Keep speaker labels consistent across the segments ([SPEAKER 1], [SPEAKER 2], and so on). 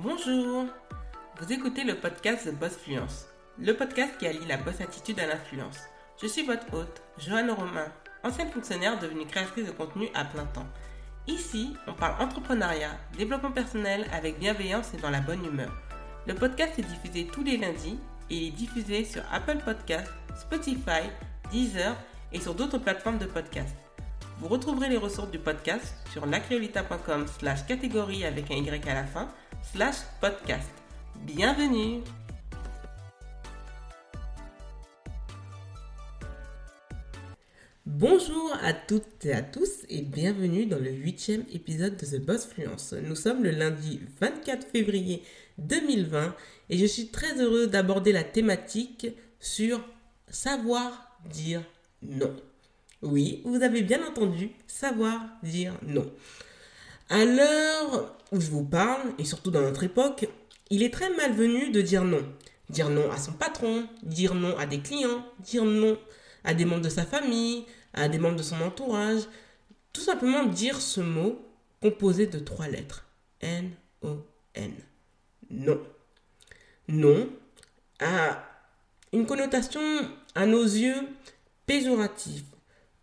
[SPEAKER 1] Bonjour Vous écoutez le podcast The Boss Fluence, le podcast qui allie la boss attitude à l'influence. Je suis votre hôte, Joanne Romain, ancienne fonctionnaire devenue créatrice de contenu à plein temps. Ici, on parle entrepreneuriat, développement personnel avec bienveillance et dans la bonne humeur. Le podcast est diffusé tous les lundis et est diffusé sur Apple Podcasts, Spotify, Deezer et sur d'autres plateformes de podcast. Vous retrouverez les ressources du podcast sur lacreolita.com slash catégorie avec un Y à la fin slash podcast. Bienvenue Bonjour à toutes et à tous et bienvenue dans le huitième épisode de The Boss Fluence. Nous sommes le lundi 24 février 2020 et je suis très heureux d'aborder la thématique sur savoir dire non. Oui, vous avez bien entendu, savoir dire non. À l'heure où je vous parle, et surtout dans notre époque, il est très malvenu de dire non. Dire non à son patron, dire non à des clients, dire non à des membres de sa famille, à des membres de son entourage. Tout simplement dire ce mot composé de trois lettres. N-O-N. Non. Non a une connotation à nos yeux péjorative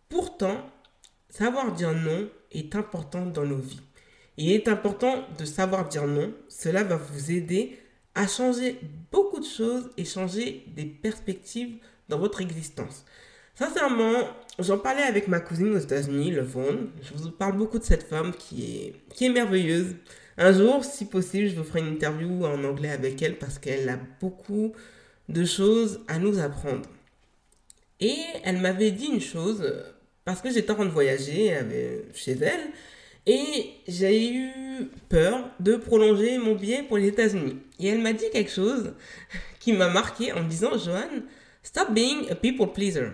[SPEAKER 1] Pourtant, savoir dire non est important dans nos vies. Il est important de savoir dire non. Cela va vous aider à changer beaucoup de choses et changer des perspectives dans votre existence. Sincèrement, j'en parlais avec ma cousine aux États-Unis, Le Vaughn. Je vous parle beaucoup de cette femme qui est, qui est merveilleuse. Un jour, si possible, je vous ferai une interview en anglais avec elle parce qu'elle a beaucoup de choses à nous apprendre. Et elle m'avait dit une chose parce que j'étais en train de voyager chez elle et j'ai eu peur de prolonger mon billet pour les États-Unis. Et elle m'a dit quelque chose qui m'a marqué en me disant Johan, stop being a people pleaser.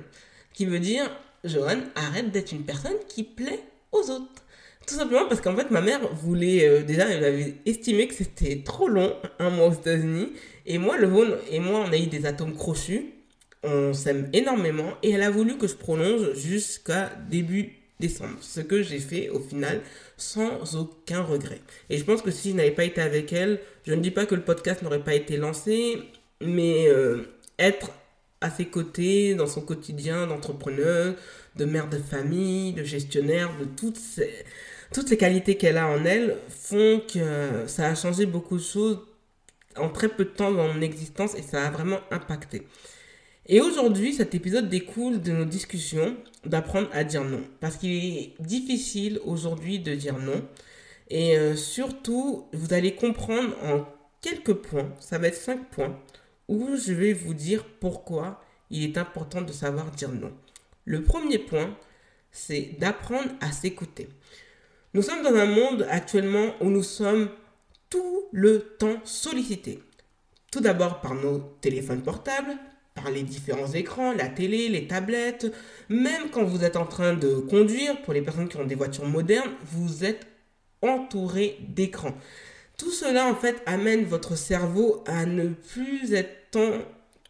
[SPEAKER 1] Qui veut dire Johan, arrête d'être une personne qui plaît aux autres. Tout simplement parce qu'en fait, ma mère voulait, euh, déjà, elle avait estimé que c'était trop long, un mois aux États-Unis. Et moi, le et moi, on a eu des atomes crochus on s'aime énormément et elle a voulu que je prolonge jusqu'à début Ce que j'ai fait au final sans aucun regret. Et je pense que si je n'avais pas été avec elle, je ne dis pas que le podcast n'aurait pas été lancé, mais euh, être à ses côtés dans son quotidien d'entrepreneur, de mère de famille, de gestionnaire, de toutes ces, toutes ces qualités qu'elle a en elle font que ça a changé beaucoup de choses en très peu de temps dans mon existence et ça a vraiment impacté. Et aujourd'hui, cet épisode découle de nos discussions d'apprendre à dire non. Parce qu'il est difficile aujourd'hui de dire non. Et euh, surtout, vous allez comprendre en quelques points, ça va être cinq points, où je vais vous dire pourquoi il est important de savoir dire non. Le premier point, c'est d'apprendre à s'écouter. Nous sommes dans un monde actuellement où nous sommes tout le temps sollicités. Tout d'abord par nos téléphones portables, par les différents écrans, la télé, les tablettes, même quand vous êtes en train de conduire, pour les personnes qui ont des voitures modernes, vous êtes entouré d'écrans. Tout cela, en fait, amène votre cerveau à ne plus être tant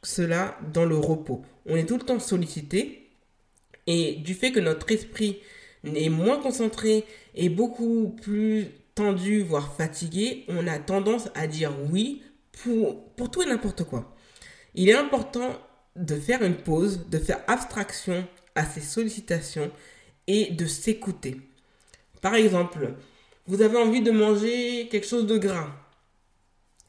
[SPEAKER 1] cela dans le repos. On est tout le temps sollicité. Et du fait que notre esprit est moins concentré et beaucoup plus tendu, voire fatigué, on a tendance à dire oui pour, pour tout et n'importe quoi. Il est important de faire une pause, de faire abstraction à ces sollicitations et de s'écouter. Par exemple, vous avez envie de manger quelque chose de gras.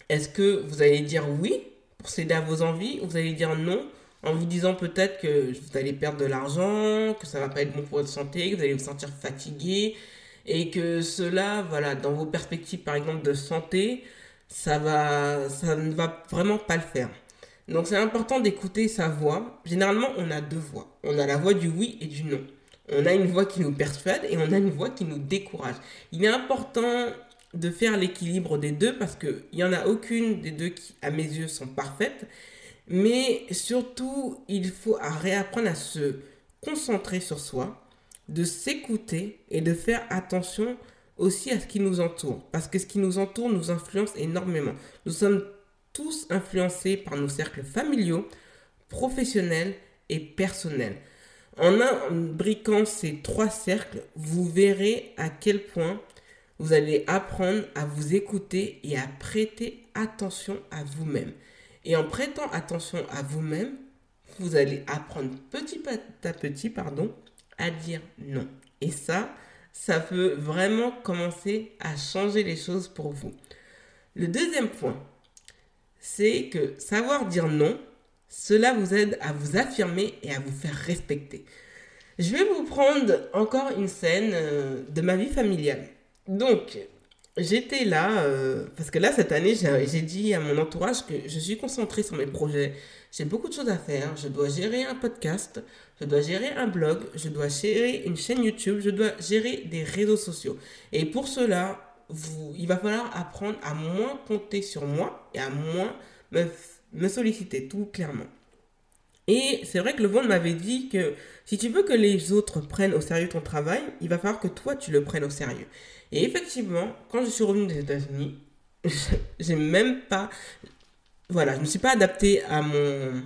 [SPEAKER 1] Est-ce que vous allez dire oui pour céder à vos envies ou vous allez dire non en vous disant peut-être que vous allez perdre de l'argent, que ça va pas être bon pour votre santé, que vous allez vous sentir fatigué et que cela, voilà, dans vos perspectives par exemple de santé, ça va, ça ne va vraiment pas le faire. Donc c'est important d'écouter sa voix. Généralement, on a deux voix. On a la voix du oui et du non. On a une voix qui nous persuade et on a une voix qui nous décourage. Il est important de faire l'équilibre des deux parce qu'il n'y en a aucune des deux qui, à mes yeux, sont parfaites. Mais surtout, il faut réapprendre à se concentrer sur soi, de s'écouter et de faire attention aussi à ce qui nous entoure. Parce que ce qui nous entoure nous influence énormément. Nous sommes tous influencés par nos cercles familiaux, professionnels et personnels. En imbriquant ces trois cercles, vous verrez à quel point vous allez apprendre à vous écouter et à prêter attention à vous-même. Et en prêtant attention à vous-même, vous allez apprendre petit à petit pardon, à dire non. Et ça, ça peut vraiment commencer à changer les choses pour vous. Le deuxième point, c'est que savoir dire non, cela vous aide à vous affirmer et à vous faire respecter. Je vais vous prendre encore une scène euh, de ma vie familiale. Donc, j'étais là, euh, parce que là, cette année, j'ai dit à mon entourage que je suis concentrée sur mes projets. J'ai beaucoup de choses à faire. Je dois gérer un podcast, je dois gérer un blog, je dois gérer une chaîne YouTube, je dois gérer des réseaux sociaux. Et pour cela, il va falloir apprendre à moins compter sur moi et à moins me, solliciter, tout clairement. Et c'est vrai que le vent m'avait dit que si tu veux que les autres prennent au sérieux ton travail, il va falloir que toi tu le prennes au sérieux. Et effectivement, quand je suis revenue des États-Unis, j'ai même pas. Voilà, je ne me suis pas adaptée à mon.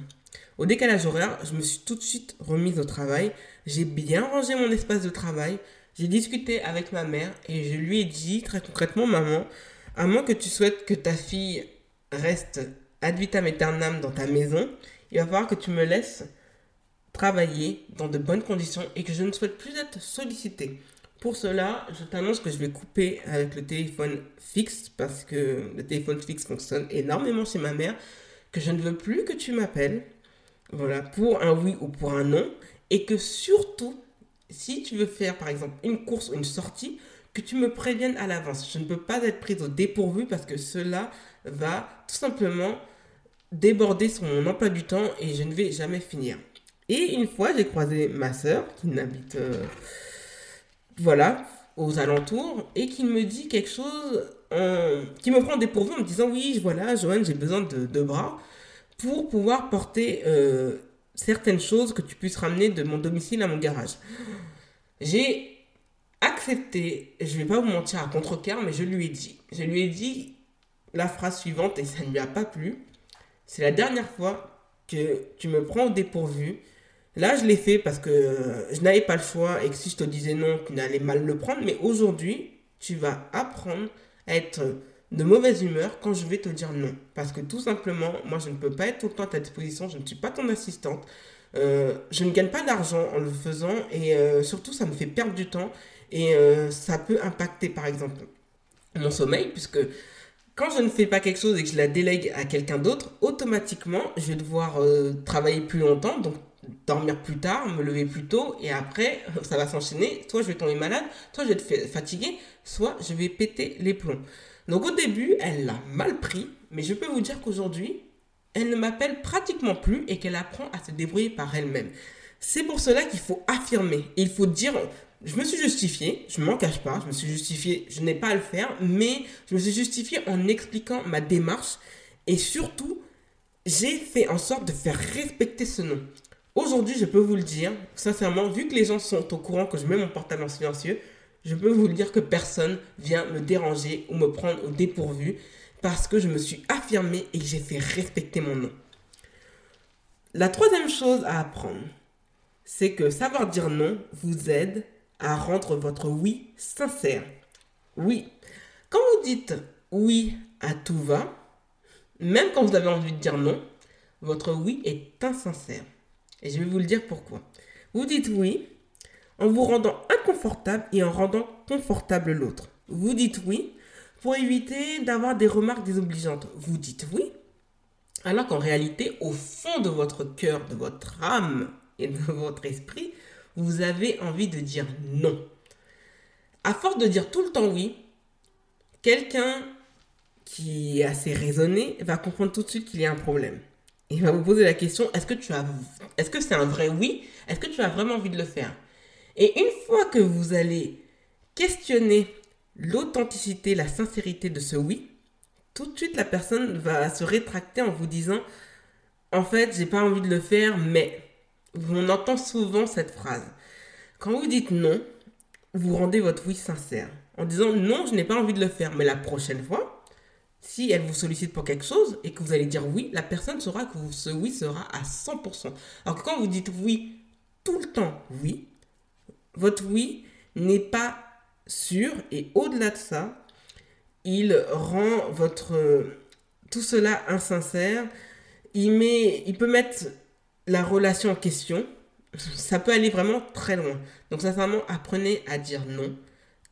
[SPEAKER 1] Au décalage horaire, je me suis tout de suite remise au travail. J'ai bien rangé mon espace de travail. J'ai discuté avec ma mère et je lui ai dit très concrètement, maman, à moins que tu souhaites que ta fille reste ad vitam aeternam dans ta maison, il va falloir que tu me laisses travailler dans de bonnes conditions et que je ne souhaite plus être sollicitée. Pour cela, je t'annonce que je vais couper avec le téléphone fixe parce que le téléphone fixe fonctionne énormément chez ma mère, que je ne veux plus que tu m'appelles, voilà, pour un oui ou pour un non, et que surtout, si tu veux faire par exemple une course ou une sortie, que tu me préviennes à l'avance. Je ne peux pas être prise au dépourvu parce que cela va tout simplement déborder sur mon emploi du temps et je ne vais jamais finir. Et une fois, j'ai croisé ma soeur qui n'habite, euh, voilà, aux alentours et qui me dit quelque chose, qui me prend dépourvu en me disant oui, voilà, Joanne, j'ai besoin de, bras pour pouvoir porter euh, certaines choses que tu puisses ramener de mon domicile à mon garage. J'ai accepté, je vais pas vous mentir à contre-cœur, mais je lui ai dit, je lui ai dit la phrase suivante et ça ne lui a pas plu. C'est la dernière fois que tu me prends au dépourvu. Là, je l'ai fait parce que je n'avais pas le choix et que si je te disais non, tu n'allais mal le prendre. Mais aujourd'hui, tu vas apprendre à être de mauvaise humeur quand je vais te dire non. Parce que tout simplement, moi, je ne peux pas être tout le temps à ta disposition. Je ne suis pas ton assistante. Euh, je ne gagne pas d'argent en le faisant et euh, surtout, ça me fait perdre du temps et euh, ça peut impacter, par exemple, mon sommeil puisque quand je ne fais pas quelque chose et que je la délègue à quelqu'un d'autre, automatiquement, je vais devoir travailler plus longtemps, donc dormir plus tard, me lever plus tôt, et après, ça va s'enchaîner. Soit je vais tomber malade, soit je vais être fatigué, soit je vais péter les plombs. Donc au début, elle l'a mal pris, mais je peux vous dire qu'aujourd'hui, elle ne m'appelle pratiquement plus et qu'elle apprend à se débrouiller par elle-même. C'est pour cela qu'il faut affirmer. Il faut dire, je me suis justifié, je ne m'en cache pas, je me suis justifié, je n'ai pas à le faire, mais je me suis justifié en expliquant ma démarche et surtout, j'ai fait en sorte de faire respecter ce nom. Aujourd'hui, je peux vous le dire, sincèrement, vu que les gens sont au courant que je mets mon portable en silencieux, je peux vous dire que personne vient me déranger ou me prendre au dépourvu parce que je me suis affirmé et que j'ai fait respecter mon nom. La troisième chose à apprendre, c'est que savoir dire non vous aide à rendre votre oui sincère. Oui. Quand vous dites oui à tout va, même quand vous avez envie de dire non, votre oui est insincère. Et je vais vous le dire pourquoi. Vous dites oui en vous rendant inconfortable et en rendant confortable l'autre. Vous dites oui pour éviter d'avoir des remarques désobligeantes. Vous dites oui alors qu'en réalité, au fond de votre cœur, de votre âme et de votre esprit, vous avez envie de dire non. À force de dire tout le temps oui, quelqu'un qui est assez raisonné va comprendre tout de suite qu'il y a un problème. Il va vous poser la question est-ce que tu as est-ce que c'est un vrai oui? Est-ce que tu as vraiment envie de le faire? Et une fois que vous allez questionner l'authenticité, la sincérité de ce oui, tout de suite la personne va se rétracter en vous disant en fait, j'ai pas envie de le faire, mais on entend souvent cette phrase. Quand vous dites non, vous rendez votre oui sincère. En disant non, je n'ai pas envie de le faire. Mais la prochaine fois, si elle vous sollicite pour quelque chose et que vous allez dire oui, la personne saura que ce oui sera à 100%. Alors que quand vous dites oui tout le temps, oui, votre oui n'est pas sûr et au-delà de ça, il rend votre tout cela insincère. Il il peut mettre la relation en question. Ça peut aller vraiment très loin. Donc sincèrement, apprenez à dire non.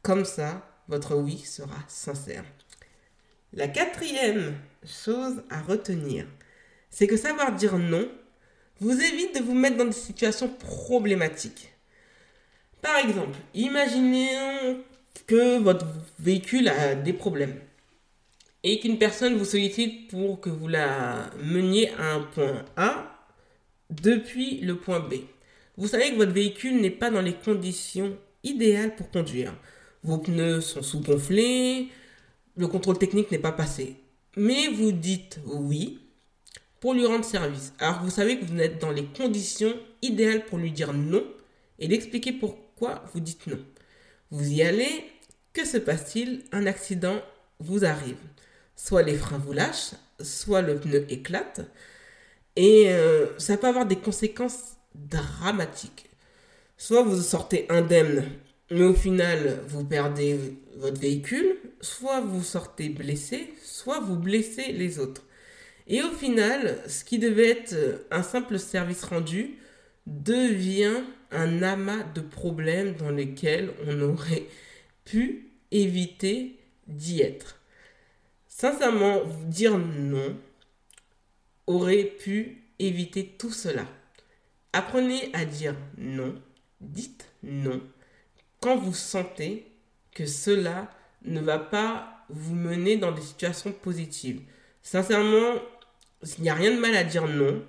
[SPEAKER 1] Comme ça, votre oui sera sincère. La quatrième chose à retenir, c'est que savoir dire non vous évite de vous mettre dans des situations problématiques. Par exemple, imaginez que votre véhicule a des problèmes et qu'une personne vous sollicite pour que vous la meniez à un point A depuis le point B. Vous savez que votre véhicule n'est pas dans les conditions idéales pour conduire. Vos pneus sont sous-gonflés, le contrôle technique n'est pas passé. Mais vous dites oui pour lui rendre service. Alors vous savez que vous êtes dans les conditions idéales pour lui dire non et d'expliquer pourquoi vous dites non? Vous y allez, que se passe-t-il? Un accident vous arrive. Soit les freins vous lâchent, soit le pneu éclate. Et euh, ça peut avoir des conséquences dramatiques. Soit vous sortez indemne, mais au final vous perdez votre véhicule, soit vous sortez blessé, soit vous blessez les autres. Et au final, ce qui devait être un simple service rendu devient un amas de problèmes dans lesquels on aurait pu éviter d'y être. Sincèrement, dire non aurait pu éviter tout cela. Apprenez à dire non, dites non, quand vous sentez que cela ne va pas vous mener dans des situations positives. Sincèrement, il n'y a rien de mal à dire non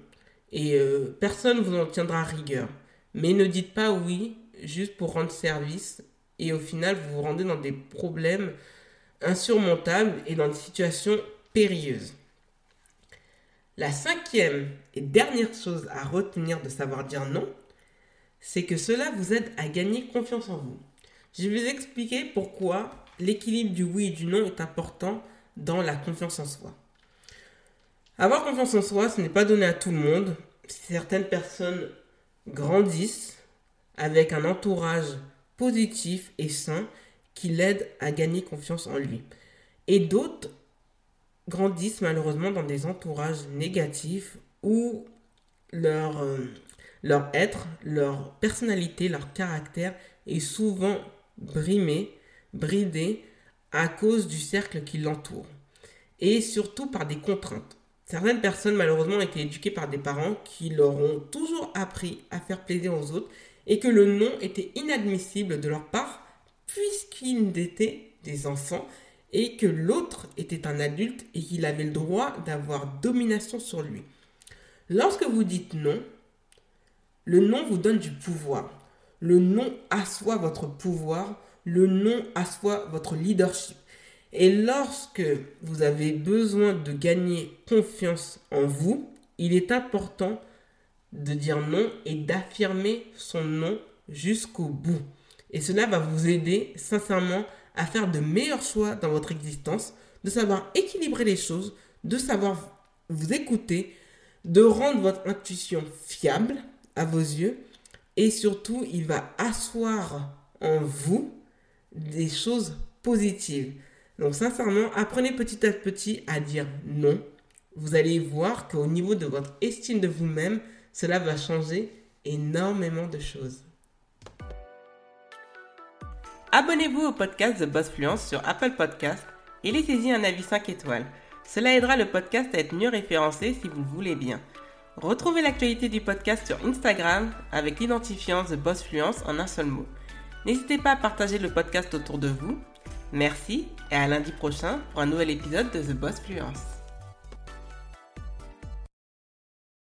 [SPEAKER 1] et euh, personne ne vous en tiendra rigueur. Mais ne dites pas oui juste pour rendre service et au final vous vous rendez dans des problèmes insurmontables et dans des situations périlleuses. La cinquième et dernière chose à retenir de savoir dire non, c'est que cela vous aide à gagner confiance en vous. Je vais vous expliquer pourquoi l'équilibre du oui et du non est important dans la confiance en soi. Avoir confiance en soi, ce n'est pas donné à tout le monde. Certaines personnes grandissent avec un entourage positif et sain qui l'aide à gagner confiance en lui. Et d'autres grandissent malheureusement dans des entourages négatifs où leur, euh, leur être, leur personnalité, leur caractère est souvent brimé, bridé à cause du cercle qui l'entoure. Et surtout par des contraintes. Certaines personnes, malheureusement, ont été éduquées par des parents qui leur ont toujours appris à faire plaisir aux autres et que le non était inadmissible de leur part puisqu'ils étaient des enfants et que l'autre était un adulte et qu'il avait le droit d'avoir domination sur lui. Lorsque vous dites non, le non vous donne du pouvoir. Le non assoit votre pouvoir. Le non assoit votre leadership. Et lorsque vous avez besoin de gagner confiance en vous, il est important de dire non et d'affirmer son non jusqu'au bout. Et cela va vous aider sincèrement à faire de meilleurs choix dans votre existence, de savoir équilibrer les choses, de savoir vous écouter, de rendre votre intuition fiable à vos yeux et surtout il va asseoir en vous des choses positives. Donc sincèrement, apprenez petit à petit à dire non. Vous allez voir qu'au niveau de votre estime de vous-même, cela va changer énormément de choses. Abonnez-vous au podcast The Boss Fluence sur Apple Podcast et laissez-y un avis 5 étoiles. Cela aidera le podcast à être mieux référencé si vous le voulez bien. Retrouvez l'actualité du podcast sur Instagram avec l'identifiant The Boss Fluence en un seul mot. N'hésitez pas à partager le podcast autour de vous Merci et à lundi prochain pour un nouvel épisode de The Boss Fluence.